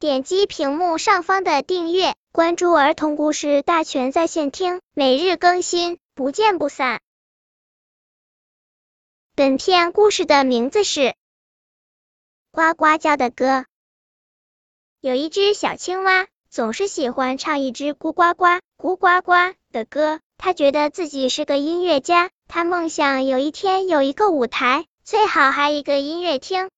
点击屏幕上方的订阅，关注儿童故事大全在线听，每日更新，不见不散。本片故事的名字是《呱呱叫的歌》。有一只小青蛙，总是喜欢唱一只咕呱呱、咕呱呱的歌。它觉得自己是个音乐家，它梦想有一天有一个舞台，最好还一个音乐厅。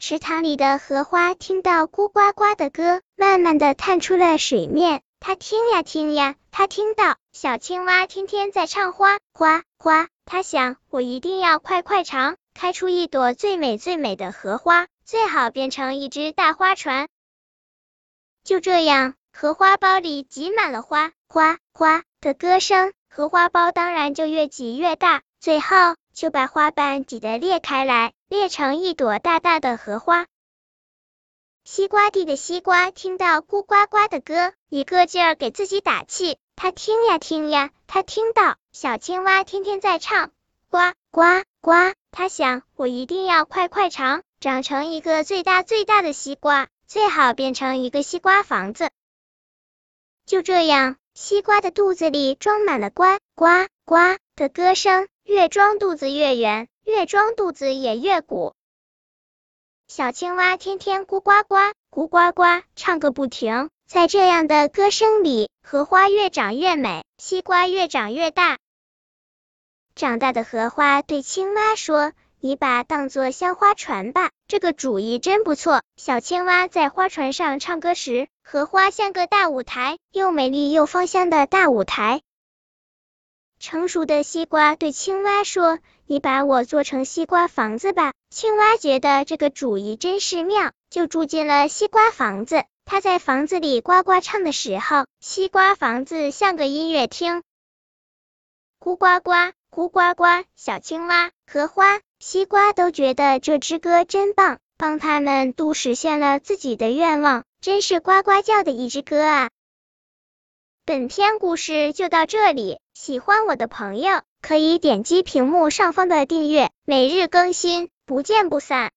池塘里的荷花听到咕呱呱的歌，慢慢的探出了水面。它听呀听呀，它听到小青蛙天天在唱花花花。它想，我一定要快快长，开出一朵最美最美的荷花。最好变成一只大花船。就这样，荷花苞里挤满了花花花的歌声，荷花苞当然就越挤越大，最后就把花瓣挤得裂开来，裂成一朵大大的荷花。西瓜地的西瓜听到咕呱呱的歌，一个劲儿给自己打气。他听呀听呀，他听到小青蛙天天在唱呱呱呱，他想，我一定要快快长。长成一个最大最大的西瓜，最好变成一个西瓜房子。就这样，西瓜的肚子里装满了呱呱呱的歌声，越装肚子越圆，越装肚子也越鼓。小青蛙天天咕呱呱，咕呱呱唱个不停。在这样的歌声里，荷花越长越美，西瓜越长越大。长大的荷花对青蛙说。你把当做香花船吧，这个主意真不错。小青蛙在花船上唱歌时，荷花像个大舞台，又美丽又芳香的大舞台。成熟的西瓜对青蛙说：“你把我做成西瓜房子吧。”青蛙觉得这个主意真是妙，就住进了西瓜房子。它在房子里呱呱唱的时候，西瓜房子像个音乐厅。咕呱呱，咕呱呱，小青蛙，荷花。西瓜都觉得这支歌真棒，帮他们都实现了自己的愿望，真是呱呱叫的一支歌啊！本篇故事就到这里，喜欢我的朋友可以点击屏幕上方的订阅，每日更新，不见不散。